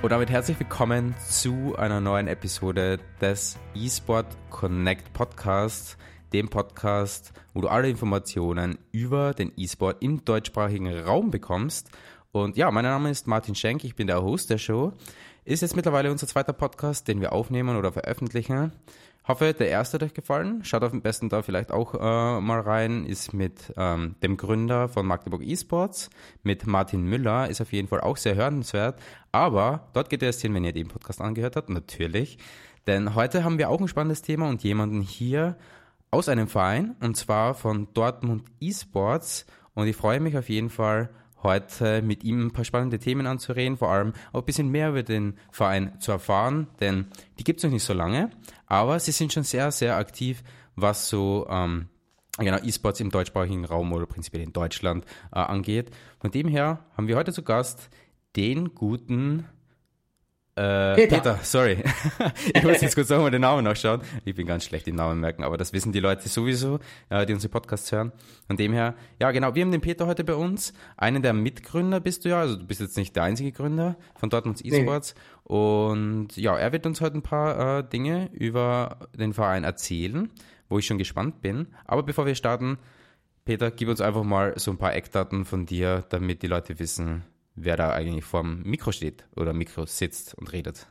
Und damit herzlich willkommen zu einer neuen Episode des eSport Connect Podcast, dem Podcast, wo du alle Informationen über den eSport im deutschsprachigen Raum bekommst. Und ja, mein Name ist Martin Schenk, ich bin der Host der Show. Ist jetzt mittlerweile unser zweiter Podcast, den wir aufnehmen oder veröffentlichen. Hoffe, der erste hat euch gefallen. Schaut auf dem besten da vielleicht auch äh, mal rein. Ist mit ähm, dem Gründer von Magdeburg Esports, mit Martin Müller. Ist auf jeden Fall auch sehr hörenswert. Aber dort geht es hin, wenn ihr den Podcast angehört habt, natürlich. Denn heute haben wir auch ein spannendes Thema und jemanden hier aus einem Verein, und zwar von Dortmund Esports. Und ich freue mich auf jeden Fall, heute mit ihm ein paar spannende Themen anzureden, vor allem auch ein bisschen mehr über den Verein zu erfahren, denn die gibt es noch nicht so lange, aber sie sind schon sehr, sehr aktiv, was so ähm, genau, E-Sports im deutschsprachigen Raum oder prinzipiell in Deutschland äh, angeht. Von dem her haben wir heute zu Gast den guten äh, Peter. Peter. sorry. ich muss jetzt kurz nochmal den Namen nachschauen. Ich bin ganz schlecht im Namen merken, aber das wissen die Leute sowieso, äh, die unsere Podcasts hören. Von dem her, ja genau, wir haben den Peter heute bei uns. Einen der Mitgründer bist du ja, also du bist jetzt nicht der einzige Gründer von Dortmunds Esports. Nee. Und ja, er wird uns heute ein paar äh, Dinge über den Verein erzählen, wo ich schon gespannt bin. Aber bevor wir starten, Peter, gib uns einfach mal so ein paar Eckdaten von dir, damit die Leute wissen, wer da eigentlich vorm Mikro steht oder Mikro sitzt und redet.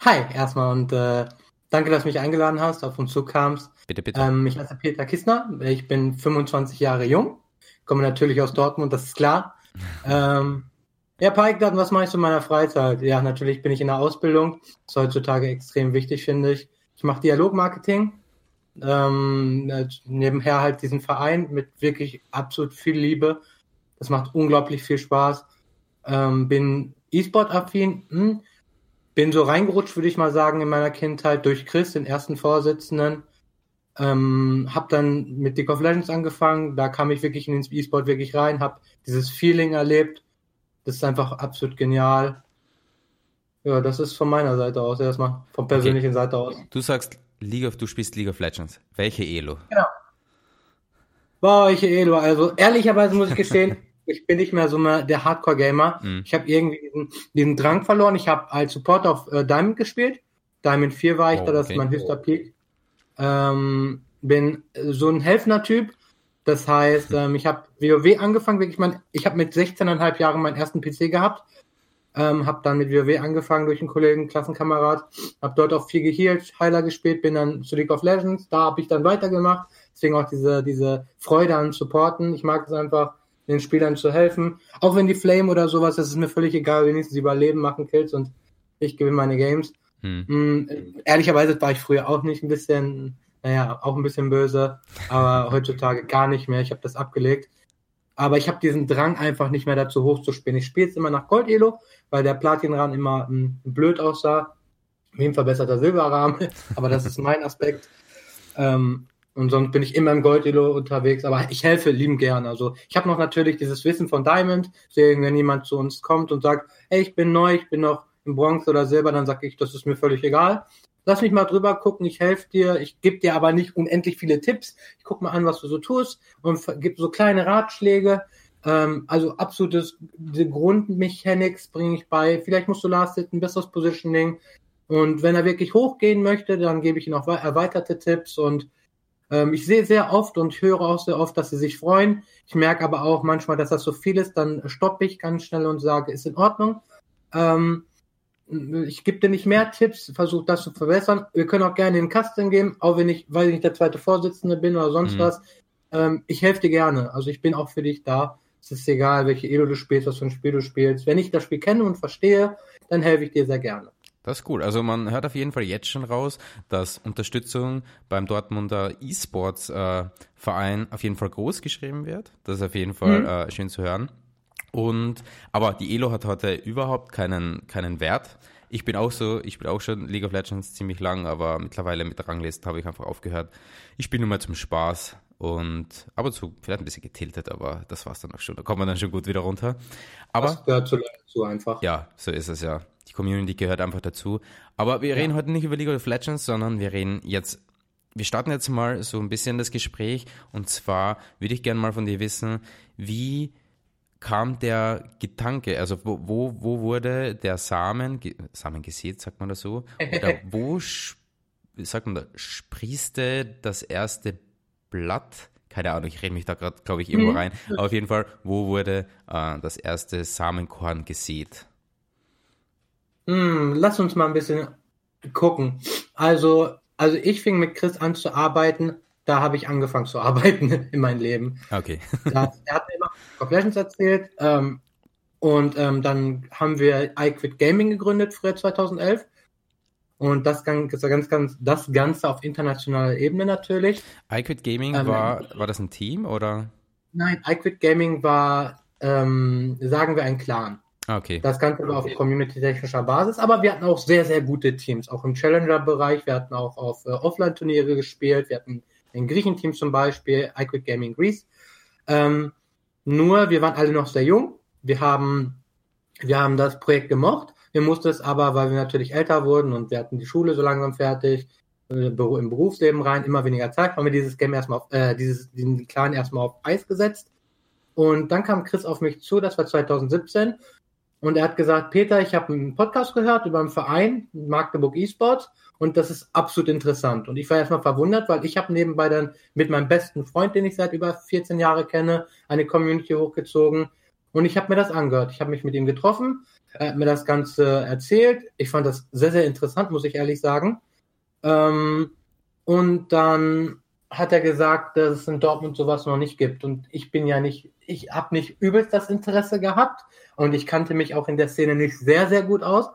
Hi, erstmal und äh, danke, dass du mich eingeladen hast, auf uns zukamst. Bitte, bitte. Ähm, ich heiße Peter Kissner, ich bin 25 Jahre jung, komme natürlich aus Dortmund, das ist klar. ähm, ja, Pike, was mache ich in meiner Freizeit? Ja, natürlich bin ich in der Ausbildung. Das ist heutzutage extrem wichtig, finde ich. Ich mache Dialogmarketing. Ähm, äh, nebenher halt diesen Verein mit wirklich absolut viel Liebe das macht unglaublich viel Spaß. Ähm, bin E-Sport-affin. Hm. Bin so reingerutscht, würde ich mal sagen, in meiner Kindheit durch Chris, den ersten Vorsitzenden. Ähm, hab dann mit League of Legends angefangen. Da kam ich wirklich in den E-Sport wirklich rein, hab dieses Feeling erlebt. Das ist einfach absolut genial. Ja, das ist von meiner Seite aus erstmal, von persönlichen okay. Seite aus. Du sagst League of, du spielst League of Legends. Welche Elo? Genau. Boah, welche Elo. Also ehrlicherweise muss ich gestehen, ich bin nicht mehr so mehr der Hardcore-Gamer. Mhm. Ich habe irgendwie diesen, diesen, Drang verloren. Ich habe als Support auf äh, Diamond gespielt. Diamond 4 war ich oh, da, das okay. ist mein höchster Peak. Ähm, bin so ein Helfner-Typ. Das heißt, ähm, ich habe WoW angefangen, wirklich mein, ich habe mit 16,5 Jahren meinen ersten PC gehabt. Ähm, habe dann mit WoW angefangen durch einen Kollegen, Klassenkamerad, habe dort auch viel gehealt, Heiler gespielt, bin dann zu League of Legends, da habe ich dann weitergemacht. Deswegen auch diese, diese Freude an Supporten. Ich mag es einfach, den Spielern zu helfen. Auch wenn die Flame oder sowas, das ist mir völlig egal, wenigstens sie überleben, machen Kills und ich gewinne meine Games. Hm. Mhm, ehrlicherweise war ich früher auch nicht ein bisschen, naja, auch ein bisschen böse, aber heutzutage gar nicht mehr. Ich habe das abgelegt. Aber ich habe diesen Drang einfach nicht mehr dazu hochzuspielen. Ich spiele jetzt immer nach Gold-Elo, weil der Platinrahmen immer m, hm, blöd aussah. Wie ein verbesserter Silberrahmen, aber das ist mein Aspekt. Ähm, und sonst bin ich immer im Gold-Elo unterwegs, aber ich helfe lieben gern. Also ich habe noch natürlich dieses Wissen von Diamond, deswegen wenn jemand zu uns kommt und sagt, hey, ich bin neu, ich bin noch im Bronze oder Silber, dann sage ich, das ist mir völlig egal. Lass mich mal drüber gucken, ich helfe dir, ich gebe dir aber nicht unendlich viele Tipps. Ich guck mal an, was du so tust und gebe so kleine Ratschläge. Ähm, also absolutes Grundmechanics bringe ich bei. Vielleicht musst du last hit ein besseres Positioning. Und wenn er wirklich hochgehen möchte, dann gebe ich ihm auch erweiterte Tipps und ähm, ich sehe sehr oft und höre auch sehr oft, dass sie sich freuen. Ich merke aber auch manchmal, dass das so viel ist, dann stoppe ich ganz schnell und sage, ist in Ordnung. Ähm, ich gebe dir nicht mehr Tipps, versuche das zu verbessern. Wir können auch gerne in den Kasten gehen, auch wenn ich, weil ich nicht der zweite Vorsitzende bin oder sonst mhm. was. Ähm, ich helfe dir gerne. Also ich bin auch für dich da. Es ist egal, welche Elo du spielst, was für ein Spiel du spielst. Wenn ich das Spiel kenne und verstehe, dann helfe ich dir sehr gerne. Das ist cool. Also man hört auf jeden Fall jetzt schon raus, dass Unterstützung beim Dortmunder E-Sports äh, Verein auf jeden Fall groß geschrieben wird. Das ist auf jeden Fall mhm. äh, schön zu hören. Und aber die Elo hat heute überhaupt keinen keinen Wert. Ich bin auch so, ich bin auch schon League of Legends ziemlich lang, aber mittlerweile mit der Rangliste habe ich einfach aufgehört. Ich spiele nur mal zum Spaß und ab und zu vielleicht ein bisschen getiltet, aber das war's dann auch schon. Da kommt man dann schon gut wieder runter. Aber das gehört zu, zu einfach. Ja, so ist es ja. Community gehört einfach dazu. Aber wir ja. reden heute nicht über League of Legends, sondern wir reden jetzt, wir starten jetzt mal so ein bisschen das Gespräch. Und zwar würde ich gerne mal von dir wissen, wie kam der Gedanke, also wo, wo, wo wurde der Samen, Samen gesät, sagt man das so, oder wo, sagt man da, sprießte das erste Blatt? Keine Ahnung, ich rede mich da gerade, glaube ich, irgendwo mhm. rein. Aber auf jeden Fall, wo wurde äh, das erste Samenkorn gesät? Hm, lass uns mal ein bisschen gucken. Also, also ich fing mit Chris an zu arbeiten, da habe ich angefangen zu arbeiten in meinem Leben. Okay. da, er hat mir immer Legends erzählt ähm, und ähm, dann haben wir iQuit Gaming gegründet, früher 2011. Und das ganz, ganz, das Ganze auf internationaler Ebene natürlich. iQuit Gaming ähm, war, war das ein Team oder? Nein, iQuit Gaming war, ähm, sagen wir, ein Clan. Okay. Das Ganze war auf community-technischer Basis, aber wir hatten auch sehr, sehr gute Teams, auch im Challenger-Bereich. Wir hatten auch auf äh, Offline-Turniere gespielt. Wir hatten ein Griechenteam zum Beispiel, iQuit Gaming Greece. Ähm, nur, wir waren alle noch sehr jung. Wir haben, wir haben das Projekt gemocht. Wir mussten es aber, weil wir natürlich älter wurden und wir hatten die Schule so langsam fertig, äh, im Berufsleben rein, immer weniger Zeit, haben wir dieses Game erstmal auf, äh, dieses, diesen Clan erstmal auf Eis gesetzt. Und dann kam Chris auf mich zu, das war 2017, und er hat gesagt, Peter, ich habe einen Podcast gehört über einen Verein, Magdeburg eSports, und das ist absolut interessant. Und ich war erstmal verwundert, weil ich habe nebenbei dann mit meinem besten Freund, den ich seit über 14 Jahren kenne, eine Community hochgezogen. Und ich habe mir das angehört. Ich habe mich mit ihm getroffen, er hat mir das Ganze erzählt. Ich fand das sehr, sehr interessant, muss ich ehrlich sagen. Ähm, und dann hat er gesagt, dass es in Dortmund sowas noch nicht gibt. Und ich bin ja nicht, ich habe nicht übelst das Interesse gehabt und ich kannte mich auch in der Szene nicht sehr, sehr gut aus.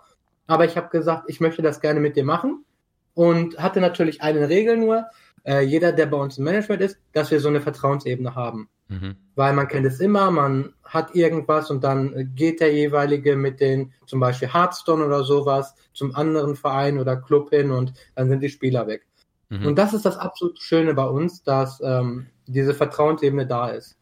Aber ich habe gesagt, ich möchte das gerne mit dir machen und hatte natürlich eine Regel nur, äh, jeder, der bei uns im Management ist, dass wir so eine Vertrauensebene haben. Mhm. Weil man kennt es immer, man hat irgendwas und dann geht der jeweilige mit den, zum Beispiel Hearthstone oder sowas, zum anderen Verein oder Club hin und dann sind die Spieler weg. Mhm. Und das ist das absolut Schöne bei uns, dass ähm, diese Vertrauensebene da ist.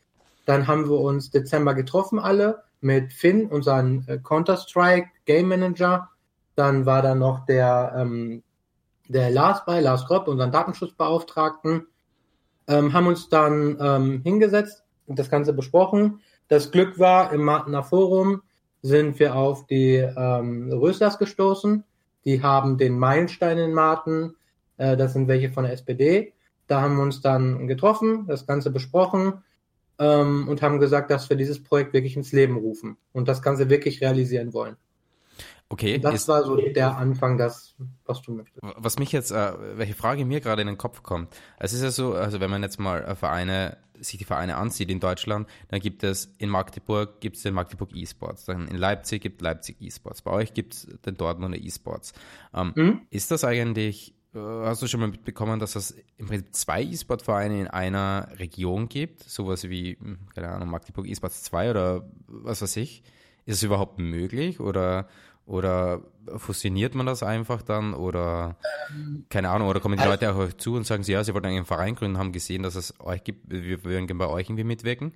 Dann haben wir uns Dezember getroffen alle mit Finn, unseren äh, Counter-Strike Game Manager. Dann war da noch der ähm, der Lars bei, Lars Kropp, unseren Datenschutzbeauftragten, ähm, haben uns dann ähm, hingesetzt und das Ganze besprochen. Das Glück war, im Martener Forum sind wir auf die ähm, Röslers gestoßen. Die haben den Meilenstein in Marten, äh, das sind welche von der SPD. Da haben wir uns dann getroffen, das Ganze besprochen ähm, und haben gesagt, dass wir dieses Projekt wirklich ins Leben rufen und das Ganze wirklich realisieren wollen. Okay. Das war so der Anfang, das, was du möchtest. Was mich jetzt, äh, welche Frage mir gerade in den Kopf kommt. Es ist ja so, also wenn man jetzt mal äh, Vereine, sich die Vereine ansieht in Deutschland, dann gibt es in Magdeburg gibt es den Magdeburg E-Sports, dann in Leipzig gibt Leipzig E-Sports, bei euch gibt es den Dortmunder E-Sports. Ähm, mhm. Ist das eigentlich, hast du schon mal mitbekommen, dass es im Prinzip zwei E-Sport-Vereine in einer Region gibt? Sowas wie, hm, keine Ahnung, Magdeburg E-Sports 2 oder was weiß ich? Ist es überhaupt möglich oder oder fusioniert man das einfach dann? Oder keine Ahnung, oder kommen die also, Leute auch euch zu und sagen sie, ja, sie wollten einen Verein gründen, haben gesehen, dass es euch gibt, wir würden gerne bei euch irgendwie mitwirken?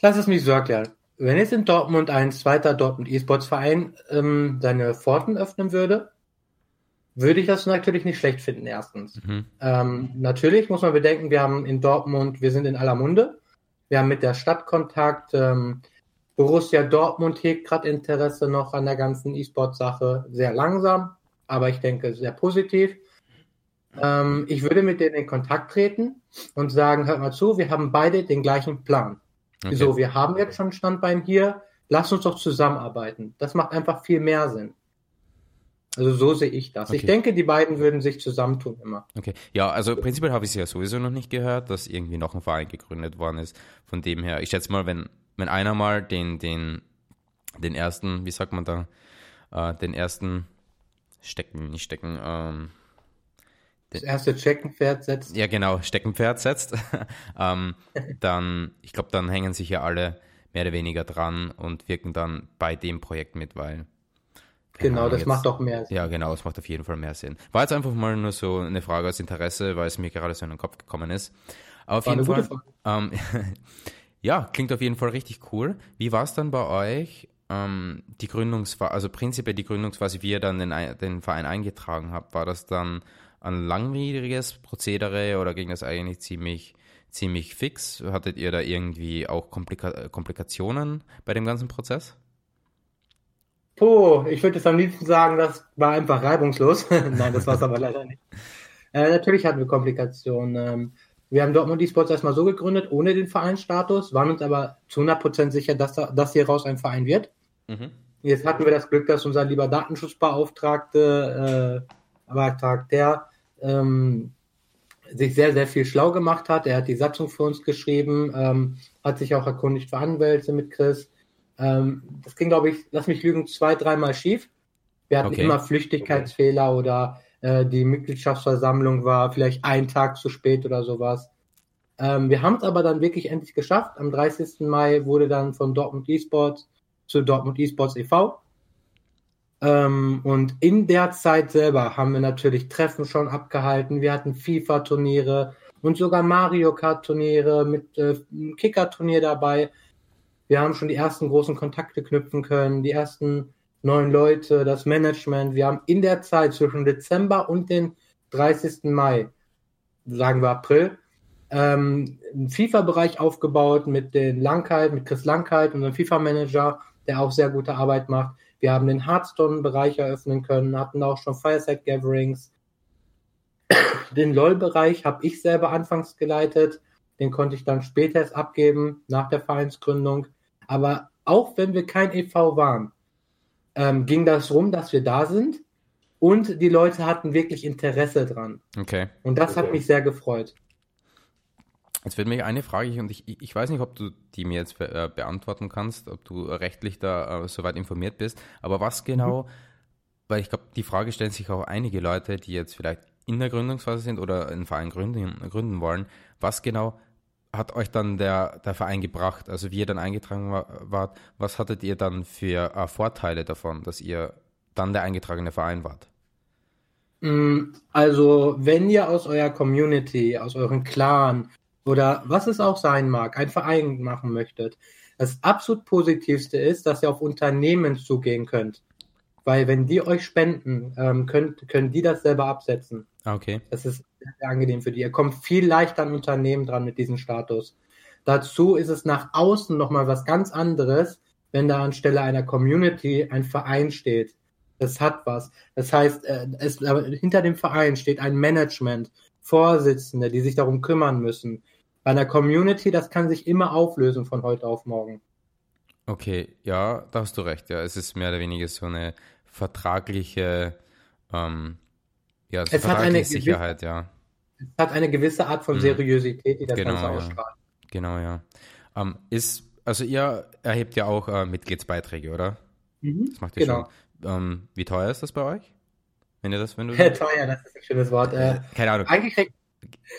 Lass es mich so erklären. Wenn jetzt in Dortmund ein zweiter Dortmund E-Sports Verein ähm, seine Pforten öffnen würde, würde ich das natürlich nicht schlecht finden, erstens. Mhm. Ähm, natürlich muss man bedenken, wir haben in Dortmund, wir sind in aller Munde. Wir haben mit der Stadt Kontakt. Ähm, Borussia Dortmund hegt gerade Interesse noch an der ganzen E-Sport-Sache sehr langsam, aber ich denke sehr positiv. Ähm, ich würde mit denen in Kontakt treten und sagen, hört mal zu, wir haben beide den gleichen Plan. Okay. So, wir haben jetzt schon Standbein hier, lass uns doch zusammenarbeiten. Das macht einfach viel mehr Sinn. Also so sehe ich das. Okay. Ich denke, die beiden würden sich zusammentun immer. Okay. Ja, also prinzipiell habe ich es ja sowieso noch nicht gehört, dass irgendwie noch ein Verein gegründet worden ist. Von dem her, ich schätze mal, wenn wenn einer mal den, den, den ersten, wie sagt man da, äh, den ersten Stecken, nicht Stecken, ähm, das erste Steckenpferd setzt. Ja, genau, Steckenpferd setzt. ähm, dann, ich glaube, dann hängen sich ja alle mehr oder weniger dran und wirken dann bei dem Projekt mit, weil. Genau, das jetzt, macht doch mehr Sinn. Ja, genau, das macht auf jeden Fall mehr Sinn. War jetzt einfach mal nur so eine Frage aus Interesse, weil es mir gerade so in den Kopf gekommen ist. Aber auf War jeden Fall. Ähm, Ja, klingt auf jeden Fall richtig cool. Wie war es dann bei euch, ähm, die Gründungsphase, also prinzipiell die Gründungsphase, wie ihr dann den, den Verein eingetragen habt? War das dann ein langwieriges Prozedere oder ging das eigentlich ziemlich, ziemlich fix? Hattet ihr da irgendwie auch Komplika Komplikationen bei dem ganzen Prozess? Puh, ich würde jetzt am liebsten sagen, das war einfach reibungslos. Nein, das war es aber leider nicht. Äh, natürlich hatten wir Komplikationen. Ähm, wir haben Dortmund eSports erstmal so gegründet, ohne den Vereinsstatus, waren uns aber zu 100% sicher, dass, da, dass hier raus ein Verein wird. Mhm. Jetzt hatten wir das Glück, dass unser lieber Datenschutzbeauftragte, äh, Beauftragter, ähm, sich sehr, sehr viel schlau gemacht hat. Er hat die Satzung für uns geschrieben, ähm, hat sich auch erkundigt für Anwälte mit Chris. Ähm, das ging, glaube ich, lass mich lügen, zwei, dreimal schief. Wir hatten okay. immer Flüchtigkeitsfehler okay. oder äh, die Mitgliedschaftsversammlung war vielleicht einen Tag zu spät oder sowas. Ähm, wir haben es aber dann wirklich endlich geschafft. Am 30. Mai wurde dann von Dortmund Esports zu Dortmund Esports e.V. Ähm, und in der Zeit selber haben wir natürlich Treffen schon abgehalten. Wir hatten FIFA-Turniere und sogar Mario Kart-Turniere mit äh, Kicker-Turnier dabei. Wir haben schon die ersten großen Kontakte knüpfen können, die ersten neuen Leute, das Management. Wir haben in der Zeit zwischen Dezember und den 30. Mai, sagen wir April, ähm, einen FIFA-Bereich aufgebaut mit den Langkeit, mit Chris Langkeit, unserem FIFA-Manager, der auch sehr gute Arbeit macht. Wir haben den Hearthstone-Bereich eröffnen können, hatten auch schon Fireside Gatherings. Den LOL-Bereich habe ich selber anfangs geleitet. Den konnte ich dann später erst abgeben, nach der Vereinsgründung. Aber auch wenn wir kein e.V. waren, ähm, ging das rum, dass wir da sind. Und die Leute hatten wirklich Interesse dran. Okay. Und das okay. hat mich sehr gefreut. Jetzt wird mir eine Frage, und ich, ich weiß nicht, ob du die mir jetzt be äh, beantworten kannst, ob du rechtlich da äh, soweit informiert bist, aber was genau, mhm. weil ich glaube, die Frage stellen sich auch einige Leute, die jetzt vielleicht in der Gründungsphase sind oder einen Verein gründen, gründen wollen, was genau hat euch dann der, der Verein gebracht? Also wie ihr dann eingetragen war, wart, was hattet ihr dann für äh, Vorteile davon, dass ihr dann der eingetragene Verein wart? Mm, also, wenn ihr aus eurer Community, aus eurem Clan oder was es auch sein mag, ein Verein machen möchtet, das absolut Positivste ist, dass ihr auf Unternehmen zugehen könnt. Weil wenn die euch spenden, ähm, könnt, können die das selber absetzen. Ah, okay. Das ist sehr angenehm für die. Ihr kommt viel leichter an Unternehmen dran mit diesem Status. Dazu ist es nach außen nochmal was ganz anderes, wenn da anstelle einer Community ein Verein steht. Das hat was. Das heißt, äh, es, hinter dem Verein steht ein Management, Vorsitzende, die sich darum kümmern müssen. Bei einer Community, das kann sich immer auflösen von heute auf morgen. Okay, ja, da hast du recht. Ja, es ist mehr oder weniger so eine vertragliche, ähm, ja, es vertragliche hat eine Sicherheit, ja. Es hat eine gewisse Art von mhm. Seriosität, die das genau, Ganze ausstrahlt. Ja. Genau, ja. Ähm, ist, also ihr erhebt ja auch äh, Mitgliedsbeiträge, oder? Mhm, das macht ihr genau. schon. Ähm, wie teuer ist das bei euch? Wenn ihr das, wenn du. teuer, das ist ein schönes Wort. Äh, Keine Ahnung. Eigentlich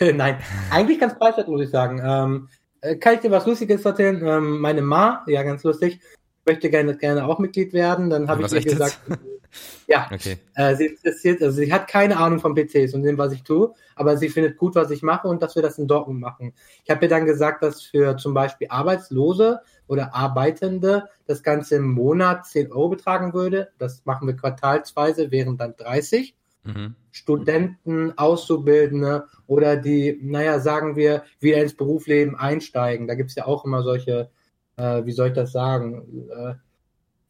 Nein, eigentlich ganz preiswert, muss ich sagen. Ähm, äh, kann ich dir was Lustiges erzählen? Ähm, meine Ma, ja, ganz lustig, möchte gerne, gerne auch Mitglied werden. Dann habe ich ihr gesagt, ja, okay. äh, sie interessiert, also sie hat keine Ahnung von PCs und dem, was ich tue, aber sie findet gut, was ich mache und dass wir das in Dortmund machen. Ich habe ihr dann gesagt, dass für zum Beispiel Arbeitslose oder Arbeitende das Ganze im Monat 10 Euro betragen würde. Das machen wir quartalsweise, wären dann 30. Mhm. Studenten, Auszubildende oder die, naja, sagen wir, wieder ins Berufsleben einsteigen. Da gibt es ja auch immer solche, äh, wie soll ich das sagen, äh,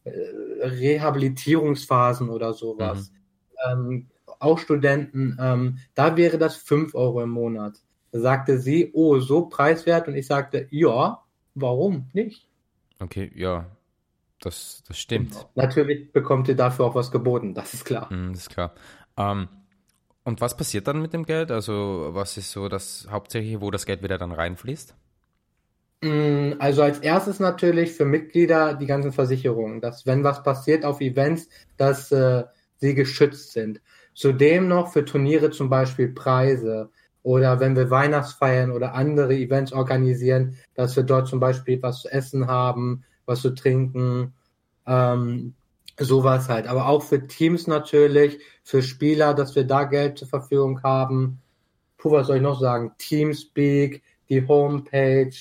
Rehabilitierungsphasen oder sowas. Mhm. Ähm, auch Studenten, ähm, da wäre das 5 Euro im Monat. Da sagte sie, oh, so preiswert. Und ich sagte, ja, warum nicht? Okay, ja, das, das stimmt. Und natürlich bekommt ihr dafür auch was geboten, das ist klar. Mm, das ist klar. Ähm, und was passiert dann mit dem Geld? Also was ist so das Hauptsächliche, wo das Geld wieder dann reinfließt? Mm, also als erstes natürlich für Mitglieder die ganzen Versicherungen, dass wenn was passiert auf Events, dass äh, sie geschützt sind. Zudem noch für Turniere zum Beispiel Preise oder wenn wir Weihnachtsfeiern oder andere Events organisieren, dass wir dort zum Beispiel was zu essen haben, was zu trinken. Ähm, Sowas halt. Aber auch für Teams natürlich, für Spieler, dass wir da Geld zur Verfügung haben. Puh, was soll ich noch sagen? Teamspeak, die Homepage,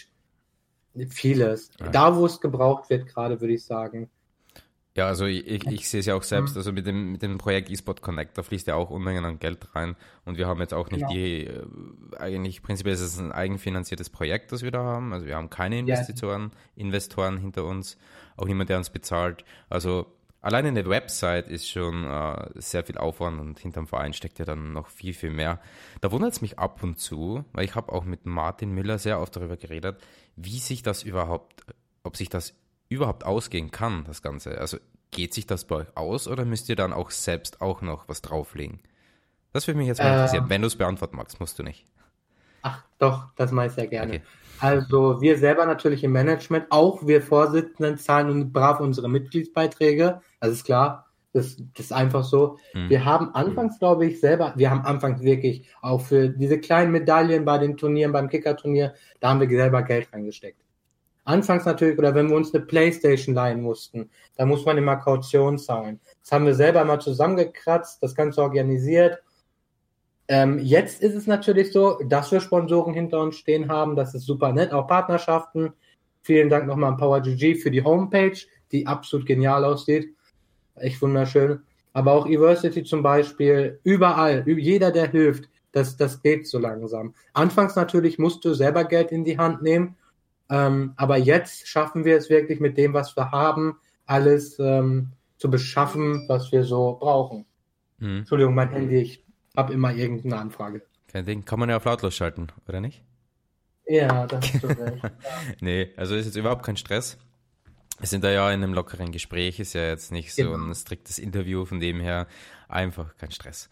vieles. Ja. Da, wo es gebraucht wird, gerade würde ich sagen. Ja, also ich, ich sehe es ja auch selbst, also mit dem, mit dem Projekt eSport Connect, da fließt ja auch Unmengen an Geld rein und wir haben jetzt auch nicht genau. die, äh, eigentlich prinzipiell ist es ein eigenfinanziertes Projekt, das wir da haben, also wir haben keine Investitoren, ja. Investoren hinter uns, auch niemand, der uns bezahlt, also alleine eine Website ist schon äh, sehr viel Aufwand und hinterm Verein steckt ja dann noch viel, viel mehr. Da wundert es mich ab und zu, weil ich habe auch mit Martin Müller sehr oft darüber geredet, wie sich das überhaupt, ob sich das überhaupt ausgehen kann, das Ganze. Also geht sich das bei euch aus oder müsst ihr dann auch selbst auch noch was drauflegen? Das würde mich jetzt mal äh, interessieren. Wenn du es beantworten magst, musst du nicht. Ach doch, das mache ich sehr gerne. Okay. Also wir selber natürlich im Management, auch wir Vorsitzenden zahlen brav unsere Mitgliedsbeiträge. Das ist klar, das, das ist einfach so. Hm. Wir haben anfangs, glaube ich, selber, wir haben anfangs wirklich auch für diese kleinen Medaillen bei den Turnieren, beim Kicker-Turnier, da haben wir selber Geld reingesteckt. Anfangs natürlich, oder wenn wir uns eine Playstation leihen mussten, da muss man immer Kaution zahlen. Das haben wir selber mal zusammengekratzt, das Ganze organisiert. Ähm, jetzt ist es natürlich so, dass wir Sponsoren hinter uns stehen haben. Das ist super nett. Auch Partnerschaften. Vielen Dank nochmal an PowerGG für die Homepage, die absolut genial aussieht. Echt wunderschön. Aber auch Eversity zum Beispiel, überall, jeder, der hilft, das, das geht so langsam. Anfangs natürlich musst du selber Geld in die Hand nehmen ähm, aber jetzt schaffen wir es wirklich mit dem, was wir haben, alles ähm, zu beschaffen, was wir so brauchen. Mhm. Entschuldigung, mein Handy, ich habe immer irgendeine Anfrage. Kein Ding, kann man ja auf lautlos schalten, oder nicht? Ja, das ist so recht. nee, also ist jetzt überhaupt kein Stress. Wir sind da ja in einem lockeren Gespräch, ist ja jetzt nicht so genau. ein striktes Interview, von dem her einfach kein Stress.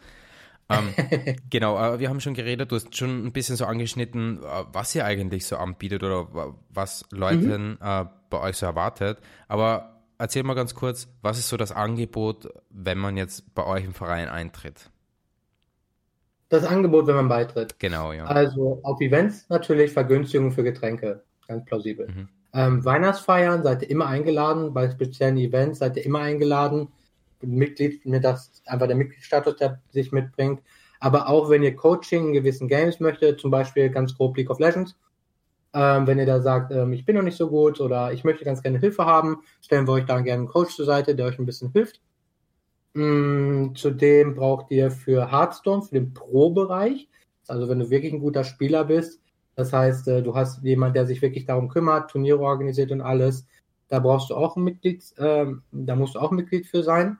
ähm, genau, äh, wir haben schon geredet, du hast schon ein bisschen so angeschnitten, äh, was ihr eigentlich so anbietet oder was Leuten mhm. äh, bei euch so erwartet. Aber erzähl mal ganz kurz, was ist so das Angebot, wenn man jetzt bei euch im Verein eintritt? Das Angebot, wenn man beitritt. Genau, ja. Also auf Events natürlich Vergünstigungen für Getränke, ganz plausibel. Mhm. Ähm, Weihnachtsfeiern seid ihr immer eingeladen, bei speziellen Events seid ihr immer eingeladen. Mitglied, mir das einfach der Mitgliedsstatus, der sich mitbringt. Aber auch wenn ihr Coaching in gewissen Games möchtet, zum Beispiel ganz grob League of Legends, ähm, wenn ihr da sagt, ähm, ich bin noch nicht so gut oder ich möchte ganz gerne Hilfe haben, stellen wir euch da gerne einen Coach zur Seite, der euch ein bisschen hilft. Mm, zudem braucht ihr für Hearthstone, für den Pro-Bereich, also wenn du wirklich ein guter Spieler bist, das heißt, äh, du hast jemand, der sich wirklich darum kümmert, Turniere organisiert und alles, da brauchst du auch ein Mitglied, äh, da musst du auch ein Mitglied für sein.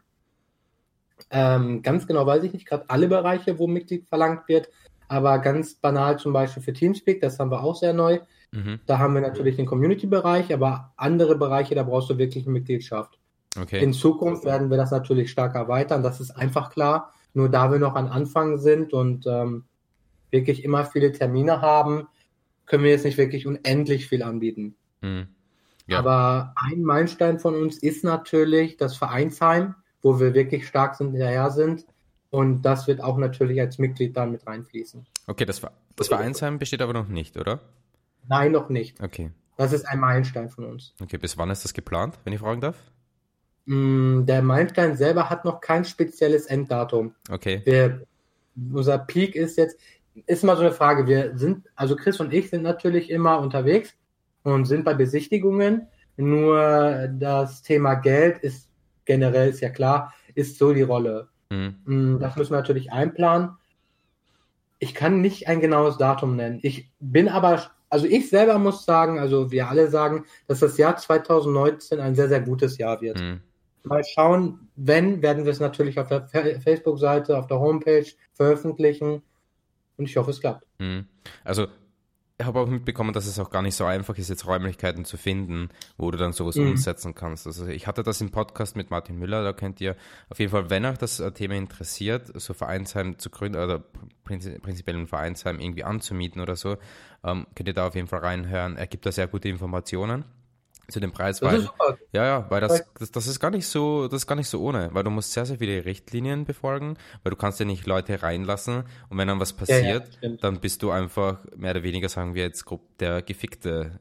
Ähm, ganz genau weiß ich nicht, gerade alle Bereiche, wo Mitglied verlangt wird, aber ganz banal zum Beispiel für Teamspeak, das haben wir auch sehr neu. Mhm. Da haben wir natürlich den Community-Bereich, aber andere Bereiche, da brauchst du wirklich eine Mitgliedschaft. Okay. In Zukunft werden wir das natürlich stark erweitern, das ist einfach klar. Nur da wir noch an Anfang sind und ähm, wirklich immer viele Termine haben, können wir jetzt nicht wirklich unendlich viel anbieten. Mhm. Ja. Aber ein Meilenstein von uns ist natürlich das Vereinsheim wo wir wirklich stark sind, hinterher sind. Und das wird auch natürlich als Mitglied dann mit reinfließen. Okay, das, das Vereinsheim besteht aber noch nicht, oder? Nein, noch nicht. Okay. Das ist ein Meilenstein von uns. Okay, bis wann ist das geplant, wenn ich fragen darf? Mm, der Meilenstein selber hat noch kein spezielles Enddatum. Okay. Wir, unser Peak ist jetzt, ist mal so eine Frage. Wir sind, also Chris und ich sind natürlich immer unterwegs und sind bei Besichtigungen. Nur das Thema Geld ist generell ist ja klar, ist so die Rolle. Mhm. Mm, das müssen wir natürlich einplanen. Ich kann nicht ein genaues Datum nennen. Ich bin aber, also ich selber muss sagen, also wir alle sagen, dass das Jahr 2019 ein sehr, sehr gutes Jahr wird. Mhm. Mal schauen, wenn, werden wir es natürlich auf der Facebook-Seite, auf der Homepage veröffentlichen. Und ich hoffe, es klappt. Mhm. Also ich habe auch mitbekommen, dass es auch gar nicht so einfach ist, jetzt Räumlichkeiten zu finden, wo du dann sowas mhm. umsetzen kannst. Also ich hatte das im Podcast mit Martin Müller, da könnt ihr auf jeden Fall, wenn euch das äh, Thema interessiert, so Vereinsheim zu gründen oder prinzipiell ein Vereinsheim irgendwie anzumieten oder so, ähm, könnt ihr da auf jeden Fall reinhören. Er gibt da sehr gute Informationen zu dem Preis, weil ja, ja, weil das, das, das ist gar nicht so, das ist gar nicht so ohne, weil du musst sehr, sehr viele Richtlinien befolgen, weil du kannst ja nicht Leute reinlassen und wenn dann was passiert, ja, ja, dann bist du einfach mehr oder weniger, sagen wir jetzt, grob der Gefickte,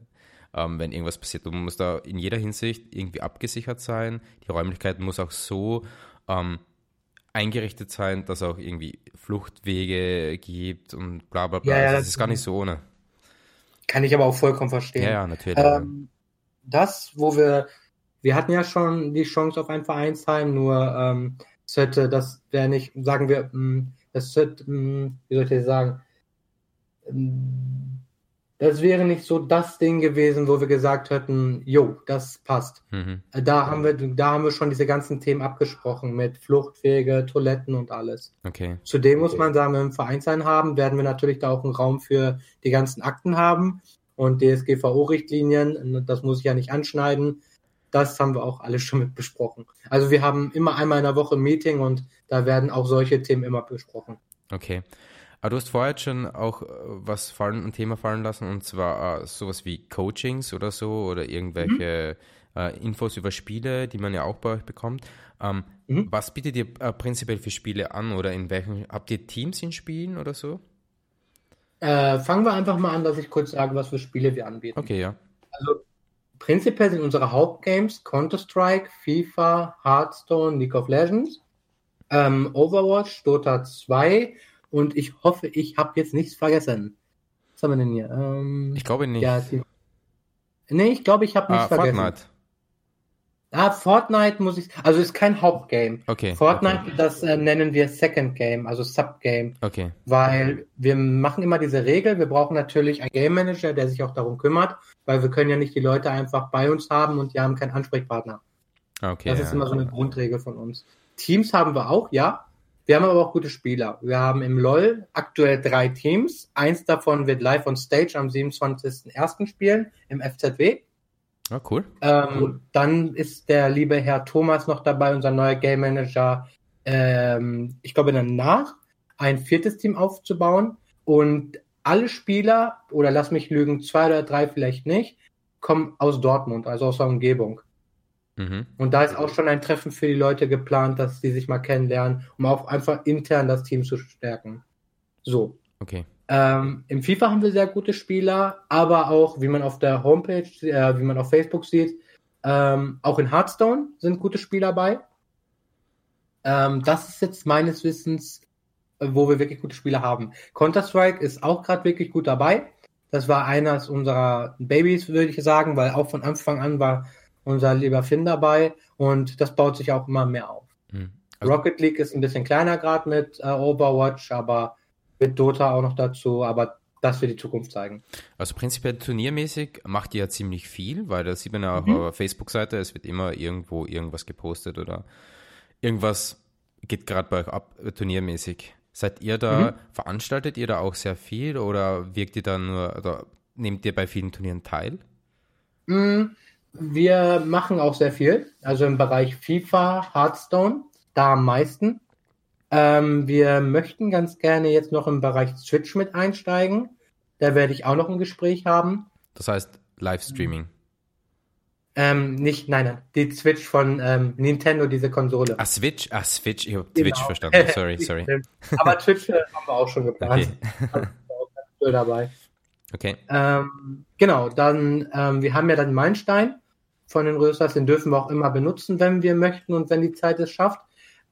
ähm, wenn irgendwas passiert. Du musst da in jeder Hinsicht irgendwie abgesichert sein. Die Räumlichkeiten muss auch so ähm, eingerichtet sein, dass auch irgendwie Fluchtwege gibt und bla bla bla. Ja, also das ist gar nicht so ohne. Kann ich aber auch vollkommen verstehen. Ja, ja natürlich. Ähm, das, wo wir wir hatten ja schon die Chance auf ein Vereinsheim, nur ähm, es hätte, das wäre nicht, sagen wir, mh, das hätte, mh, wie soll ich das sagen, das wäre nicht so das Ding gewesen, wo wir gesagt hätten, jo, das passt. Mhm. Da haben wir, da haben wir schon diese ganzen Themen abgesprochen mit Fluchtwege, Toiletten und alles. Okay. Zudem muss man sagen, wenn wir ein Vereinsheim haben, werden wir natürlich da auch einen Raum für die ganzen Akten haben und DSGVO-Richtlinien. Das muss ich ja nicht anschneiden. Das haben wir auch alles schon mit besprochen. Also wir haben immer einmal in der Woche ein Meeting und da werden auch solche Themen immer besprochen. Okay. Aber du hast vorher jetzt schon auch äh, was fallen, ein Thema fallen lassen, und zwar uh, sowas wie Coachings oder so oder irgendwelche mhm. uh, Infos über Spiele, die man ja auch bei euch bekommt. Ähm, mhm. Was bietet ihr uh, prinzipiell für Spiele an oder in welchen, habt ihr Teams in Spielen oder so? Fangen wir einfach mal an, dass ich kurz sage, was für Spiele wir anbieten. Okay, ja. Also prinzipiell sind unsere Hauptgames Counter-Strike, FIFA, Hearthstone, League of Legends, ähm, Overwatch, Dota 2 und ich hoffe, ich habe jetzt nichts vergessen. Was haben wir denn hier? Ähm, ich glaube nicht. Ja, die, nee, ich glaube, ich habe nichts ah, vergessen. Fortnite. Ah, Fortnite muss ich. Also ist kein Hauptgame. Okay. Fortnite, okay. das äh, nennen wir Second Game, also Subgame. Okay. Weil wir machen immer diese Regel, wir brauchen natürlich einen Game Manager, der sich auch darum kümmert, weil wir können ja nicht die Leute einfach bei uns haben und die haben keinen Ansprechpartner. Okay. Das ist immer so eine Grundregel von uns. Teams haben wir auch, ja. Wir haben aber auch gute Spieler. Wir haben im LOL aktuell drei Teams. Eins davon wird live on Stage am 27.01. spielen im FZW. Ah, cool. Ähm, cool. Dann ist der liebe Herr Thomas noch dabei, unser neuer Game Manager. Ähm, ich glaube, danach ein viertes Team aufzubauen. Und alle Spieler, oder lass mich lügen, zwei oder drei vielleicht nicht, kommen aus Dortmund, also aus der Umgebung. Mhm. Und da ist auch schon ein Treffen für die Leute geplant, dass sie sich mal kennenlernen, um auch einfach intern das Team zu stärken. So. Okay. Ähm, Im FIFA haben wir sehr gute Spieler, aber auch, wie man auf der Homepage, äh, wie man auf Facebook sieht, ähm, auch in Hearthstone sind gute Spieler bei. Ähm, das ist jetzt meines Wissens, äh, wo wir wirklich gute Spieler haben. Counter-Strike ist auch gerade wirklich gut dabei. Das war eines unserer Babys, würde ich sagen, weil auch von Anfang an war unser lieber Finn dabei und das baut sich auch immer mehr auf. Mhm. Also Rocket League ist ein bisschen kleiner gerade mit äh, Overwatch, aber mit Dota auch noch dazu, aber das wird die Zukunft zeigen. Also prinzipiell turniermäßig macht ihr ja ziemlich viel, weil da sieht man ja auch mhm. auf Facebook-Seite, es wird immer irgendwo irgendwas gepostet oder irgendwas geht gerade bei euch ab, äh, turniermäßig. Seid ihr da, mhm. veranstaltet ihr da auch sehr viel oder wirkt ihr da nur, oder nehmt ihr bei vielen Turnieren teil? Mhm. Wir machen auch sehr viel, also im Bereich FIFA, Hearthstone, da am meisten. Ähm, wir möchten ganz gerne jetzt noch im Bereich Switch mit einsteigen. Da werde ich auch noch ein Gespräch haben. Das heißt Livestreaming. Ähm, nicht, nein, nein, die Switch von ähm, Nintendo, diese Konsole. Ah, Switch? Ah, Switch, ich habe genau. Twitch verstanden, sorry, sorry. Aber Twitch äh, haben wir auch schon geplant. Okay. auch dabei. Okay. Ähm, genau, dann, ähm, wir haben ja dann Meilenstein von den Rösters, den dürfen wir auch immer benutzen, wenn wir möchten und wenn die Zeit es schafft.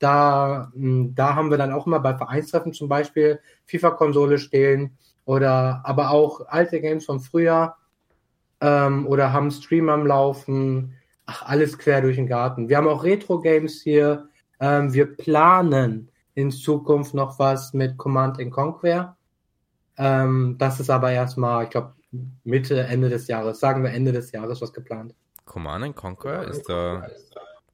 Da, hm, da haben wir dann auch immer bei Vereinstreffen zum Beispiel FIFA-Konsole stehen oder aber auch alte Games von früher ähm, oder haben Stream am Laufen. Ach, alles quer durch den Garten. Wir haben auch Retro-Games hier. Ähm, wir planen in Zukunft noch was mit Command Conquer. Ähm, das ist aber erstmal, ich glaube, Mitte, Ende des Jahres. Sagen wir Ende des Jahres was geplant. Command Conquer ist da.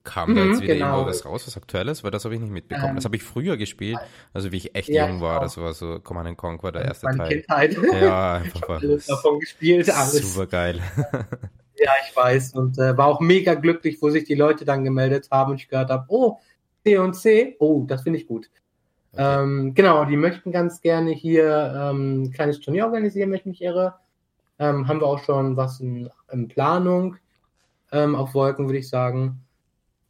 Kam da jetzt wieder genau. irgendwo was raus, was Aktuelles? Weil das habe ich nicht mitbekommen. Ähm, das habe ich früher gespielt, also wie ich echt ja, jung war. Das war so Command Conquer, der erste Meine Teil. Kindheit. Ja, einfach war alles davon gespielt, alles. Super geil. ja, ich weiß. Und äh, war auch mega glücklich, wo sich die Leute dann gemeldet haben und ich gehört habe, oh, C und C, oh, das finde ich gut. Okay. Ähm, genau, die möchten ganz gerne hier ähm, ein kleines Turnier organisieren, wenn ich mich irre. Ähm, haben wir auch schon was in, in Planung ähm, auf Wolken, würde ich sagen.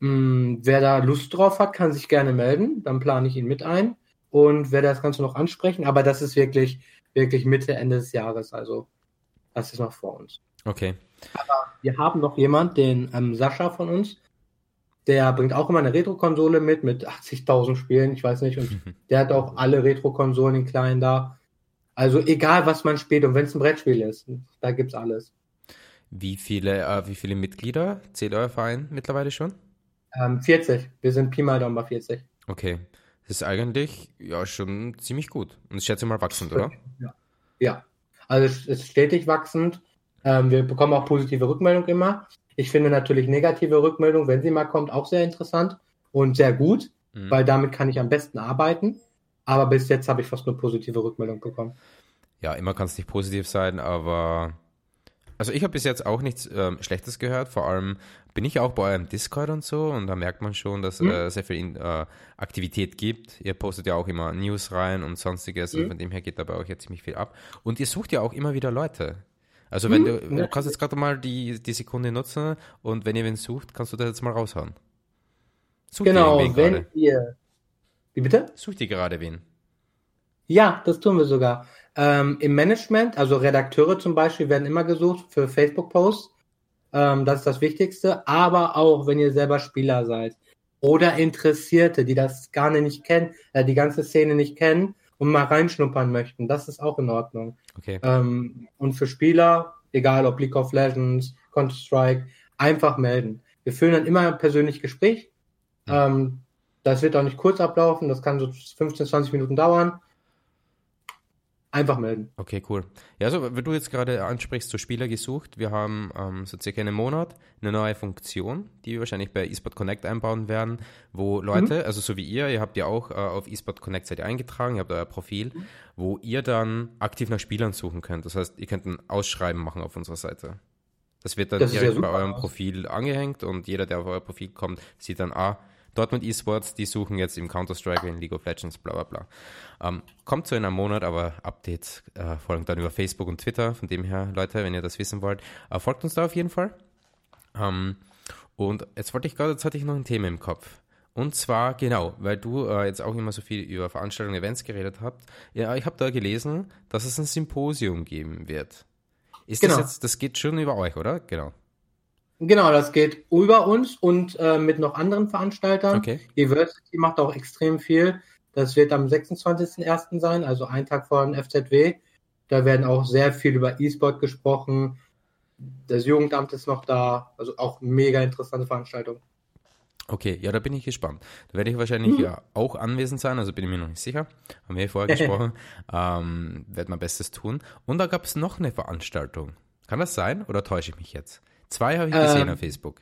Hm, wer da Lust drauf hat, kann sich gerne melden. Dann plane ich ihn mit ein und werde das Ganze noch ansprechen. Aber das ist wirklich, wirklich Mitte, Ende des Jahres. Also, das ist noch vor uns. Okay. Aber wir haben noch jemand, den ähm, Sascha von uns. Der bringt auch immer eine Retro-Konsole mit, mit 80.000 Spielen, ich weiß nicht. Und der hat auch alle Retro-Konsolen in kleinen da. Also egal, was man spielt und wenn es ein Brettspiel ist, da gibt's alles. Wie viele, äh, wie viele Mitglieder zählt euer Verein mittlerweile schon? Ähm, 40. Wir sind Pi mal Daumen bei 40. Okay. Das ist eigentlich ja schon ziemlich gut. Und ich schätze mal wachsend, oder? Ja. ja. Also es ist stetig wachsend. Ähm, wir bekommen auch positive Rückmeldungen immer. Ich finde natürlich negative Rückmeldungen, wenn sie mal kommt, auch sehr interessant und sehr gut, mhm. weil damit kann ich am besten arbeiten. Aber bis jetzt habe ich fast nur positive Rückmeldungen bekommen. Ja, immer kann es nicht positiv sein, aber also ich habe bis jetzt auch nichts ähm, Schlechtes gehört. Vor allem bin ich auch bei eurem Discord und so und da merkt man schon, dass mhm. äh, sehr viel äh, Aktivität gibt. Ihr postet ja auch immer News rein und sonstiges mhm. und von dem her geht da bei euch jetzt ziemlich viel ab. Und ihr sucht ja auch immer wieder Leute. Also wenn mhm. du, du kannst jetzt gerade mal die, die Sekunde nutzen und wenn ihr wen sucht, kannst du das jetzt mal raushauen. Sucht genau, ihr wenn gerade? ihr. Wie bitte? Sucht ihr gerade wen? Ja, das tun wir sogar. Ähm, Im Management, also Redakteure zum Beispiel, werden immer gesucht für Facebook-Posts. Ähm, das ist das Wichtigste. Aber auch, wenn ihr selber Spieler seid oder Interessierte, die das gar nicht kennen, äh, die ganze Szene nicht kennen und mal reinschnuppern möchten, das ist auch in Ordnung. Okay. Ähm, und für Spieler, egal ob League of Legends, Counter-Strike, einfach melden. Wir führen dann immer ein persönliches Gespräch. Mhm. das wird auch nicht kurz ablaufen, das kann so 15, 20 Minuten dauern. Einfach melden. Okay, cool. Ja, also wenn du jetzt gerade ansprichst, so Spieler gesucht, wir haben ähm, so circa einen Monat eine neue Funktion, die wir wahrscheinlich bei eSport Connect einbauen werden, wo Leute, mhm. also so wie ihr, ihr habt ja auch äh, auf eSport Connect seid ihr eingetragen, ihr habt euer Profil, mhm. wo ihr dann aktiv nach Spielern suchen könnt. Das heißt, ihr könnt ein Ausschreiben machen auf unserer Seite. Das wird dann das direkt ja bei eurem Profil angehängt und jeder, der auf euer Profil kommt, sieht dann, ah, Dortmund Esports, die suchen jetzt im Counter-Strike, in League of Legends, bla bla bla. Ähm, kommt so in einem Monat, aber Updates äh, folgen dann über Facebook und Twitter. Von dem her, Leute, wenn ihr das wissen wollt, äh, folgt uns da auf jeden Fall. Ähm, und jetzt wollte ich gerade, jetzt hatte ich noch ein Thema im Kopf. Und zwar, genau, weil du äh, jetzt auch immer so viel über Veranstaltungen, Events geredet habt. Ja, ich habe da gelesen, dass es ein Symposium geben wird. Ist genau. das jetzt, das geht schon über euch, oder? Genau. Genau, das geht über uns und äh, mit noch anderen Veranstaltern. Okay. Diversity macht auch extrem viel. Das wird am 26.01. sein, also ein Tag vor dem FZW. Da werden auch sehr viel über E-Sport gesprochen. Das Jugendamt ist noch da, also auch mega interessante Veranstaltung. Okay, ja, da bin ich gespannt. Da werde ich wahrscheinlich mhm. ja auch anwesend sein, also bin ich mir noch nicht sicher. Haben wir vorher gesprochen. ähm, werde mein Bestes tun. Und da gab es noch eine Veranstaltung. Kann das sein oder täusche ich mich jetzt? Zwei habe ich gesehen ähm, auf Facebook.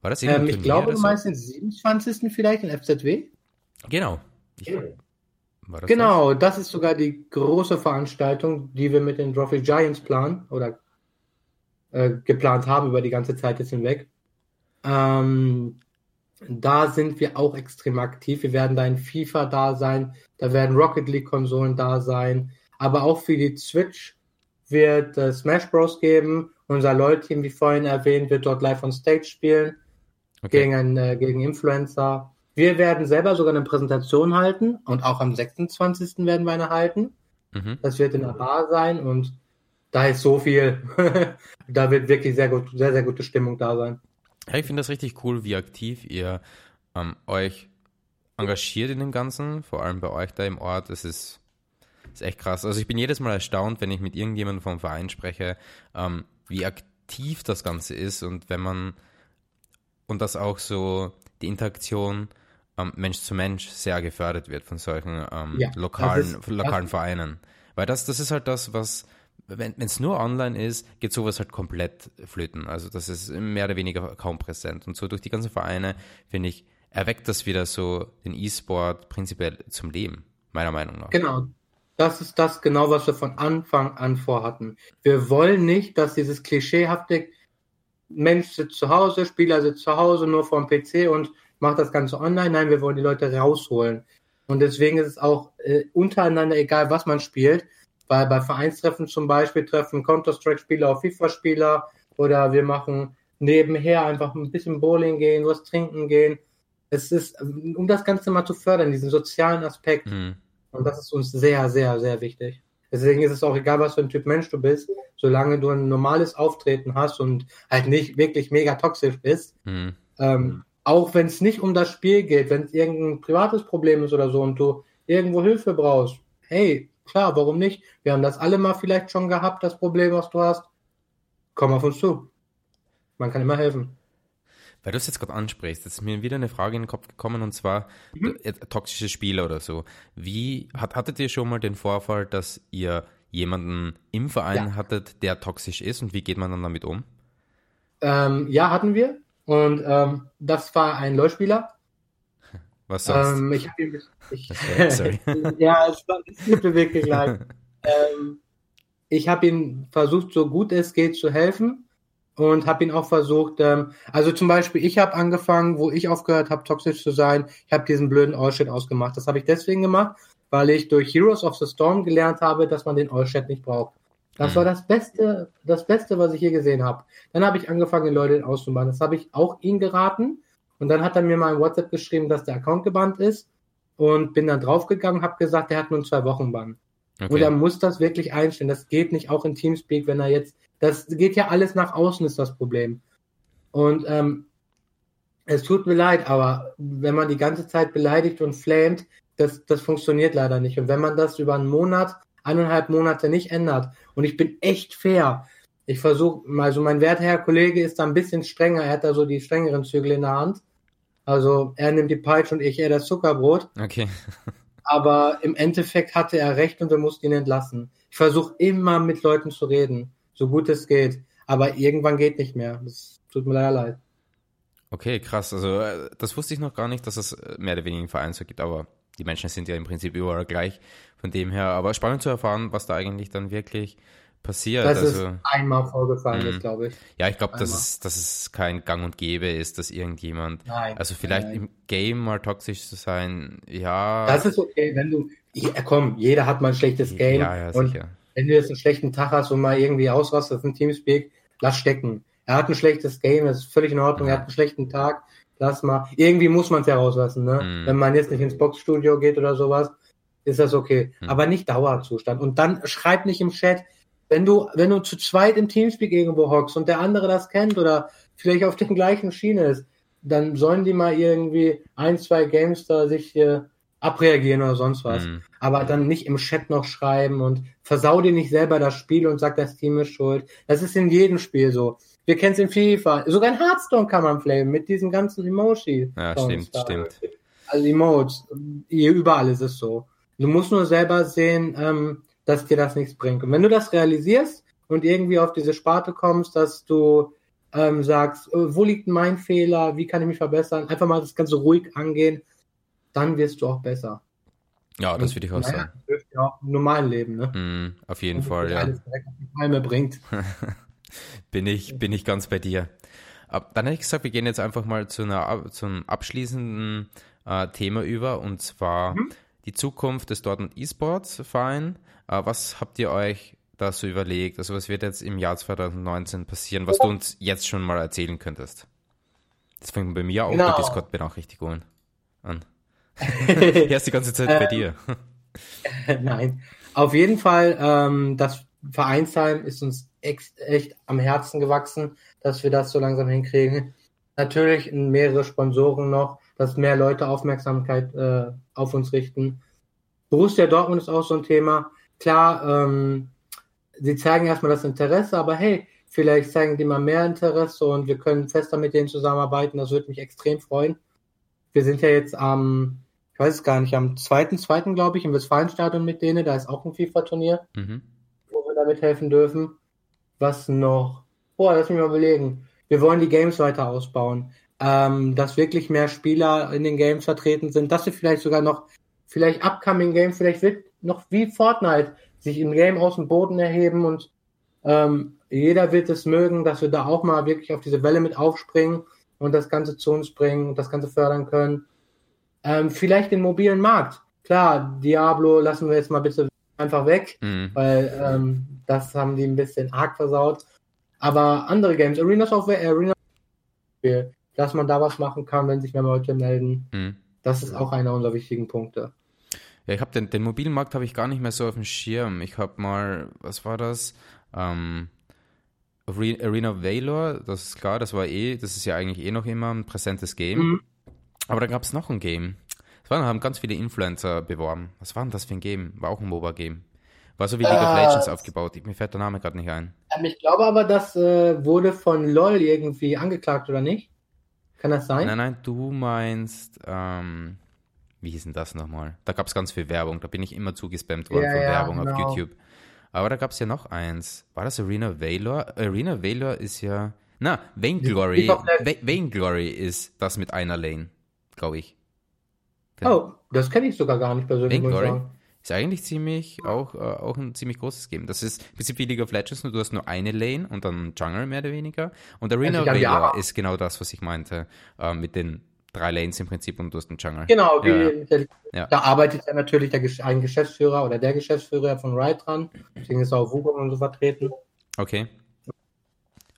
War das irgendwie ähm, Ich glaube, du meinst den 27. vielleicht in FZW? Genau. Ich, das genau, das? das? ist sogar die große Veranstaltung, die wir mit den Trophy Giants planen oder äh, geplant haben über die ganze Zeit jetzt hinweg. Ähm, da sind wir auch extrem aktiv. Wir werden da in FIFA da sein, da werden Rocket League Konsolen da sein, aber auch für die Switch wird äh, Smash Bros. geben. Unser LOL-Team, wie vorhin erwähnt, wird dort live on Stage spielen okay. gegen, einen, äh, gegen Influencer. Wir werden selber sogar eine Präsentation halten und auch am 26. werden wir eine halten. Mhm. Das wird in der Bar sein und da ist so viel. da wird wirklich sehr gut, sehr, sehr gute Stimmung da sein. Ja, ich finde das richtig cool, wie aktiv ihr ähm, euch engagiert in dem Ganzen, vor allem bei euch da im Ort. Es ist ist echt krass. Also ich bin jedes Mal erstaunt, wenn ich mit irgendjemandem vom Verein spreche, ähm, wie aktiv das Ganze ist und wenn man und dass auch so die Interaktion ähm, Mensch zu Mensch sehr gefördert wird von solchen ähm, ja, lokalen, ist, lokalen Vereinen. Weil das, das ist halt das, was, wenn es nur online ist, geht sowas halt komplett flöten. Also das ist mehr oder weniger kaum präsent. Und so durch die ganzen Vereine, finde ich, erweckt das wieder so den E-Sport prinzipiell zum Leben, meiner Meinung nach. Genau, das ist das genau, was wir von Anfang an vorhatten. Wir wollen nicht, dass dieses klischeehafte Mensch sitzt zu Hause, Spieler sitzt zu Hause nur vor dem PC und macht das Ganze online. Nein, wir wollen die Leute rausholen. Und deswegen ist es auch äh, untereinander egal, was man spielt, weil bei Vereinstreffen zum Beispiel treffen Counter-Strike-Spieler auf FIFA-Spieler oder wir machen nebenher einfach ein bisschen Bowling gehen, was trinken gehen. Es ist, um das Ganze mal zu fördern, diesen sozialen Aspekt. Mhm und das ist uns sehr, sehr, sehr wichtig. Deswegen ist es auch egal, was für ein Typ Mensch du bist, solange du ein normales Auftreten hast und halt nicht wirklich mega toxisch bist. Mhm. Ähm, auch wenn es nicht um das Spiel geht, wenn es irgendein privates Problem ist oder so und du irgendwo Hilfe brauchst, hey, klar, warum nicht? Wir haben das alle mal vielleicht schon gehabt, das Problem, was du hast. Komm auf uns zu. Man kann immer helfen. Weil du es jetzt gerade ansprichst, ist mir wieder eine Frage in den Kopf gekommen und zwar mhm. Äh, toxische Spieler oder so. Wie hat, hattet ihr schon mal den Vorfall, dass ihr jemanden im Verein ja. hattet, der toxisch ist und wie geht man dann damit um? Ähm, ja, hatten wir. Und ähm, das war ein LoL-Spieler. Was sonst? Ähm, ich habe ihn. Ich, sorry. ja, es war mir wirklich leid. ähm, ich habe ihn versucht, so gut es geht, zu helfen und habe ihn auch versucht, ähm, also zum Beispiel, ich habe angefangen, wo ich aufgehört habe, toxisch zu sein, ich habe diesen blöden Allshit ausgemacht. Das habe ich deswegen gemacht, weil ich durch Heroes of the Storm gelernt habe, dass man den Allshit nicht braucht. Das mhm. war das Beste, das Beste, was ich hier gesehen habe. Dann habe ich angefangen, den Leuten auszumachen. Das habe ich auch ihm geraten. Und dann hat er mir mal ein WhatsApp geschrieben, dass der Account gebannt ist. Und bin dann draufgegangen, habe gesagt, der hat nur zwei Wochen Bann. Okay. Und er muss das wirklich einstellen. Das geht nicht auch in Teamspeak, wenn er jetzt, das geht ja alles nach außen, ist das Problem. Und ähm, es tut mir leid, aber wenn man die ganze Zeit beleidigt und flamet, das, das funktioniert leider nicht. Und wenn man das über einen Monat, eineinhalb Monate nicht ändert, und ich bin echt fair, ich versuche, also mein werter Kollege ist da ein bisschen strenger, er hat da so die strengeren Zügel in der Hand. Also er nimmt die Peitsche und ich eher das Zuckerbrot. Okay. aber im Endeffekt hatte er recht und wir mussten ihn entlassen. Ich versuche immer mit Leuten zu reden, so gut es geht. Aber irgendwann geht nicht mehr. Das tut mir leider leid. Okay, krass. Also äh, das wusste ich noch gar nicht, dass es äh, mehr oder weniger einen Verein so gibt, aber die Menschen sind ja im Prinzip überall gleich. Von dem her, aber spannend zu erfahren, was da eigentlich dann wirklich passiert. Das also, ist einmal vorgefallen ist, mhm. glaube ich. Ja, ich glaube, dass es, dass es kein Gang und Gäbe ist, dass irgendjemand, nein, also vielleicht nein. im Game mal toxisch zu sein, ja. Das ist okay, wenn du, ja, komm, jeder hat mal ein schlechtes Game. Ja, ja, sicher. Wenn du jetzt einen schlechten Tag hast und mal irgendwie ausrastest ein Teamspeak, lass stecken. Er hat ein schlechtes Game, das ist völlig in Ordnung, er hat einen schlechten Tag, lass mal. Irgendwie muss man es ja rauslassen, ne? Mhm. Wenn man jetzt nicht ins Boxstudio geht oder sowas, ist das okay. Mhm. Aber nicht Dauerzustand. Und dann schreib nicht im Chat, wenn du, wenn du zu zweit im Teamspeak irgendwo hockst und der andere das kennt oder vielleicht auf den gleichen Schiene ist, dann sollen die mal irgendwie ein, zwei Games da sich äh, abreagieren oder sonst was. Mhm. Aber dann nicht im Chat noch schreiben und versau dir nicht selber das Spiel und sag, das Team ist schuld. Das ist in jedem Spiel so. Wir kennen es in FIFA. Sogar in Hearthstone kann man flamen mit diesen ganzen Emoji. Ja, stimmt, da. stimmt. Also Emotes. Hier überall ist es so. Du musst nur selber sehen, ähm, dass dir das nichts bringt. Und wenn du das realisierst und irgendwie auf diese Sparte kommst, dass du ähm, sagst, äh, wo liegt mein Fehler, wie kann ich mich verbessern, einfach mal das Ganze ruhig angehen, dann wirst du auch besser. Ja, das würde ich auch sagen. Das ja auch im normalen Leben, ne? Mm, auf jeden und Fall, ja. Alles direkt auf die Palme bringt. bin ich, bin ich ganz bei dir. Dann hätte ich gesagt, wir gehen jetzt einfach mal zu einer, zum abschließenden äh, Thema über und zwar mhm. die Zukunft des Dortmund E-Sports Verein. Äh, was habt ihr euch da so überlegt? Also was wird jetzt im Jahr 2019 passieren, was du uns jetzt schon mal erzählen könntest? Das fängt bei mir auch genau. die Discord-Benachrichtigungen an. Hier ist die ganze Zeit bei dir. Nein, auf jeden Fall, ähm, das Vereinsheim ist uns echt, am Herzen gewachsen, dass wir das so langsam hinkriegen. Natürlich mehrere Sponsoren noch, dass mehr Leute Aufmerksamkeit äh, auf uns richten. Borussia Dortmund ist auch so ein Thema klar, ähm, sie zeigen erstmal das Interesse, aber hey, vielleicht zeigen die mal mehr Interesse und wir können fester mit denen zusammenarbeiten. Das würde mich extrem freuen. Wir sind ja jetzt am, weiß es gar nicht, am zweiten, zweiten, glaube ich, im Westfalenstadion mit denen. Da ist auch ein FIFA-Turnier, mhm. wo wir damit helfen dürfen. Was noch? Boah, lass mich mal überlegen. Wir wollen die Games weiter ausbauen. Ähm, dass wirklich mehr Spieler in den Games vertreten sind, dass wir vielleicht sogar noch, vielleicht upcoming Games, vielleicht wird noch wie Fortnite sich im Game aus dem Boden erheben und ähm, jeder wird es mögen, dass wir da auch mal wirklich auf diese Welle mit aufspringen und das Ganze zu uns bringen und das Ganze fördern können. Ähm, vielleicht den mobilen Markt. Klar, Diablo lassen wir jetzt mal bitte einfach weg, mhm. weil ähm, das haben die ein bisschen arg versaut. Aber andere Games, Arenas of Arena, dass man da was machen kann, wenn sich mehr Leute melden, mhm. das ist auch einer unserer wichtigen Punkte. Ja, ich habe den, den mobilen Markt habe ich gar nicht mehr so auf dem Schirm. Ich habe mal, was war das? Ähm, Arena Valor, das ist klar, das war eh, das ist ja eigentlich eh noch immer ein präsentes Game. Mhm. Aber da gab es noch ein Game. Es waren, haben ganz viele Influencer beworben. Was war denn das für ein Game? War auch ein MOBA-Game. War so wie League of Legends aufgebaut. Mir fällt der Name gerade nicht ein. Ähm, ich glaube aber, das äh, wurde von LOL irgendwie angeklagt, oder nicht? Kann das sein? Nein, nein, du meinst, ähm, wie hieß denn das nochmal? Da gab es ganz viel Werbung. Da bin ich immer zugespammt worden Ja, von ja, Werbung auf genau. YouTube. Aber da gab es ja noch eins. War das Arena Valor? Arena Valor ist ja. Na, Vainglory. Vainglory ist das mit einer Lane, glaube ich. Oh, das kenne ich sogar gar nicht persönlich, muss ich Vainglory sagen. ist eigentlich ziemlich auch, äh, auch ein ziemlich großes Game. Das ist im Prinzip wie League of Legends, nur du hast nur eine Lane und dann Jungle mehr oder weniger. Und Arena Also, ja, ist genau das, was ich meinte, äh, mit den drei Lanes im Prinzip und du hast einen Jungle. Genau, wie, Ja, ja. Ja. da arbeitet ja natürlich der, ein Geschäftsführer oder der Geschäftsführer von Riot dran. Deswegen ist er auf Wukong und so vertreten. Okay.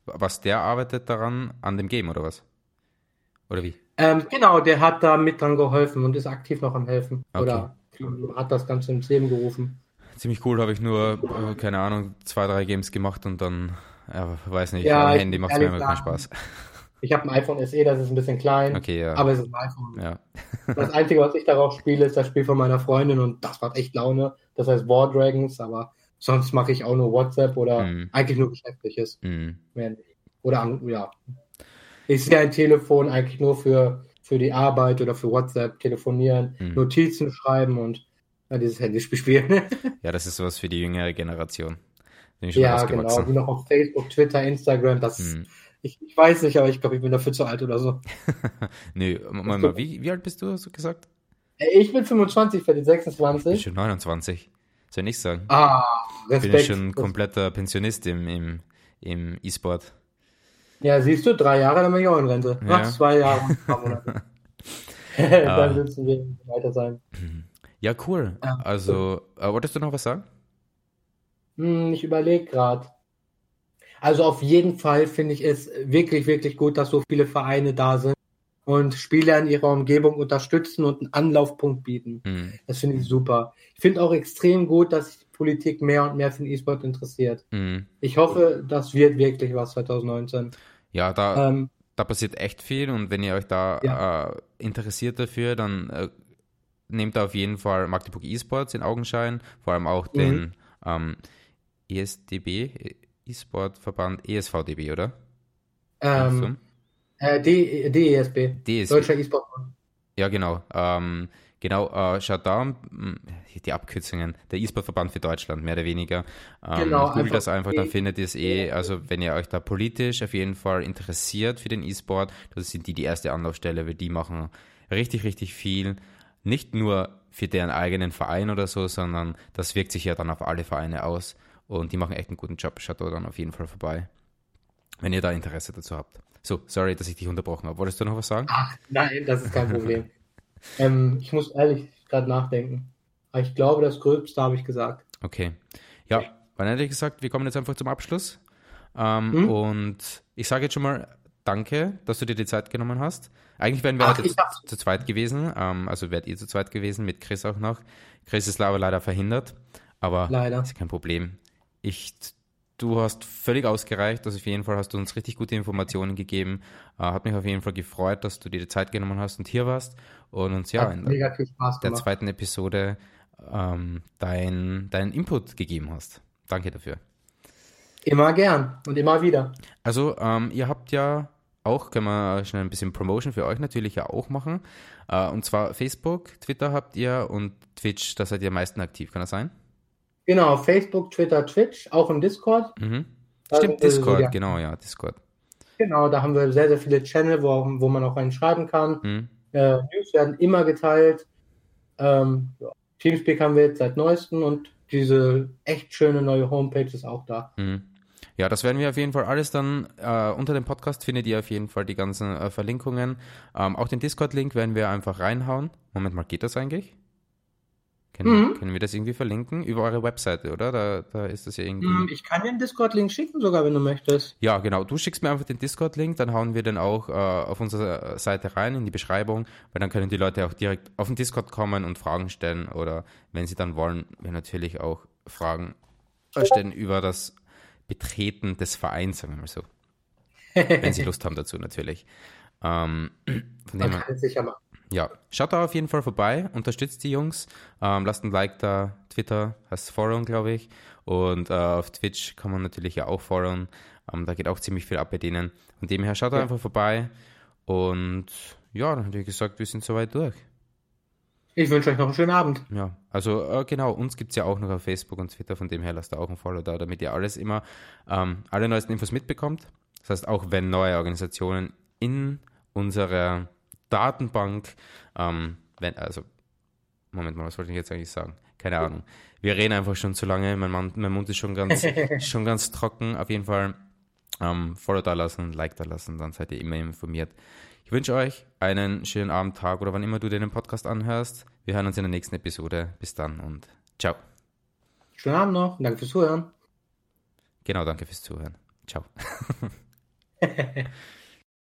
Was der arbeitet daran an dem Game oder was? Oder wie? Ähm, genau, der hat da mit dran geholfen und ist aktiv noch am Helfen. Okay. Oder hat das Ganze ins Leben gerufen. Ziemlich cool, habe ich nur, äh, keine Ahnung, zwei, drei Games gemacht und dann, ja, weiß nicht, Ja, am Handy macht es mir immer keinen Spaß. Ich habe ein iPhone SE, das ist ein bisschen klein, Okay, ja. aber es ist ein iPhone. ja. Das Einzige, was ich darauf spiele, ist das Spiel von meiner Freundin und das macht echt Laune. Das heißt War Dragons, aber sonst mache ich auch nur WhatsApp oder Mhm. eigentlich nur Geschäftliches. Nicht. Oder ja. Ich sehe ein Telefon eigentlich nur für, für die Arbeit oder für WhatsApp, telefonieren, Mhm. Notizen schreiben und ja, dieses Handyspiel spielen. ja, das ist sowas für die jüngere Generation. Bin ja, genau. Die noch auf Facebook, Twitter, Instagram, das Mhm. ich, ich weiß nicht, aber ich glaube, ich bin dafür zu alt oder so. Nö, Moment mal, wie, wie alt bist du, hast du gesagt? Ich bin 25, für die Ich bin 26. schon 29. Soll ich nicht sagen? Ah, bin Respekt. ich schon ein kompletter Pensionist im, im, im E-Sport. Ja, siehst du, drei Jahre, dann bin ich auch in Rente. Ja. Ach, zwei Jahre dann müssen wir weiter sein. Ja, cool. Ja. Also, äh, wolltest du noch was sagen? Hm, ich überlege gerade. Also auf jeden Fall finde ich es wirklich, wirklich gut, dass so viele Vereine da sind und Spieler in ihrer Umgebung unterstützen und einen Anlaufpunkt bieten. Mhm. Das finde ich super. Ich finde auch extrem gut, dass sich die Politik mehr und mehr für den E-Sport interessiert. Mhm. Ich hoffe, das wird wirklich was 2019. Ja, da, Ähm, da passiert echt viel und wenn ihr euch da äh, interessiert dafür, dann äh, nehmt da auf jeden Fall Magdeburg eSports in Augenschein, vor allem auch Mhm. den ähm, ESDB, eSport-Verband ESVDB, oder? ähm, äh, D- DESB, DSB. Deutscher E-Sport. Ja, genau. Ähm, genau, äh, schaut da, m, die Abkürzungen, der E-Sport-Verband für Deutschland, mehr oder weniger. Ähm, Genau, googelt einfach das einfach, dann die- findet ihr es eh. Also, wenn ihr euch da politisch auf jeden Fall interessiert für den E-Sport, das sind die die erste Anlaufstelle, weil die machen richtig, richtig viel. Nicht nur für deren eigenen Verein oder so, sondern das wirkt sich ja dann auf alle Vereine aus. Und die machen echt einen guten Job. Schaut da dann auf jeden Fall vorbei, wenn ihr da Interesse dazu habt. So, sorry, dass ich dich unterbrochen habe. Wolltest du noch was sagen? Ach, nein, das ist kein Problem. Ähm, ich muss ehrlich gerade nachdenken. Aber ich glaube, das Gröbste habe ich gesagt. Okay. Ja, dann hätte ich gesagt, wir kommen jetzt einfach zum Abschluss. Ähm, Hm? Und ich sage jetzt schon mal danke, dass du dir die Zeit genommen hast. Eigentlich wären wir Ach, heute zu, zu zweit gewesen. Ähm, also wärt ihr zu zweit gewesen, mit Chris auch noch. Chris ist leider verhindert. Aber Leider. ist kein Problem. Ich, du hast völlig ausgereicht. Also auf jeden Fall hast du uns richtig gute Informationen gegeben. Äh, hat mich auf jeden Fall gefreut, dass du dir die Zeit genommen hast und hier warst. Und uns ja in der gemacht. zweiten Episode ähm, dein, deinen Input gegeben hast. Danke dafür. Immer gern und immer wieder. Also, ähm, ihr habt ja auch, können wir schnell ein bisschen Promotion für euch natürlich ja auch machen. Äh, und zwar Facebook, Twitter habt ihr und Twitch, da seid ihr am meisten aktiv, kann das sein? Genau, Facebook, Twitter, Twitch, auch im Discord. Mhm. Stimmt, so, Discord, ja. genau, ja, Discord. Genau, da haben wir sehr, sehr viele Channel, wo, wo man auch einen schreiben kann. Mhm. Äh, News werden immer geteilt. Ähm, ja. Teamspeak haben wir jetzt seit neuestem und diese echt schöne neue Homepage ist auch da. Mhm. Ja, das werden wir auf jeden Fall alles dann äh, unter dem Podcast findet ihr auf jeden Fall die ganzen äh, Verlinkungen. Ähm, auch den Discord-Link werden wir einfach reinhauen. Moment mal, geht das eigentlich? Können, Mhm. können wir das irgendwie verlinken? Über eure Webseite, oder? Da, da ist das ja irgendwie. Hm, Ich kann dir einen Discord-Link schicken, sogar wenn du möchtest. Ja, genau. Du schickst mir einfach den Discord-Link, dann hauen wir den auch äh, auf unsere Seite rein in die Beschreibung, weil dann können die Leute auch direkt auf den Discord kommen und Fragen stellen oder wenn sie dann wollen, wir natürlich auch Fragen stellen über das Betreten des Vereins, sagen wir mal so. wenn sie Lust haben dazu natürlich. Ähm, Man kann es sicher machen. Ja, schaut da auf jeden Fall vorbei, unterstützt die Jungs, ähm, lasst ein Like da, Twitter heißt followen, glaube ich, und äh, auf Twitch kann man natürlich ja auch followen, ähm, da geht auch ziemlich viel ab bei denen. Von dem her schaut da einfach vorbei und ja, dann hätte ich gesagt, wir sind soweit durch. Ich wünsche euch noch einen schönen Abend. Ja, also äh, genau, uns gibt es ja auch noch auf Facebook und Twitter, von dem her lasst da auch ein Follow da, damit ihr alles immer, ähm, alle neuesten Infos mitbekommt. Das heißt, auch wenn neue Organisationen in unserer Datenbank, ähm, wenn, also, Moment mal, was wollte ich jetzt eigentlich sagen? Keine Ahnung. Wir reden einfach schon zu lange, mein, Mann, mein Mund ist schon ganz, schon ganz trocken. Auf jeden Fall ähm, Follow da lassen, Like da lassen, dann seid ihr immer informiert. Ich wünsche euch einen schönen Abend, Tag oder wann immer du den Podcast anhörst. Wir hören uns in der nächsten Episode. Bis dann und ciao. Schönen Abend noch. Danke fürs Zuhören. Genau, danke fürs Zuhören. Ciao.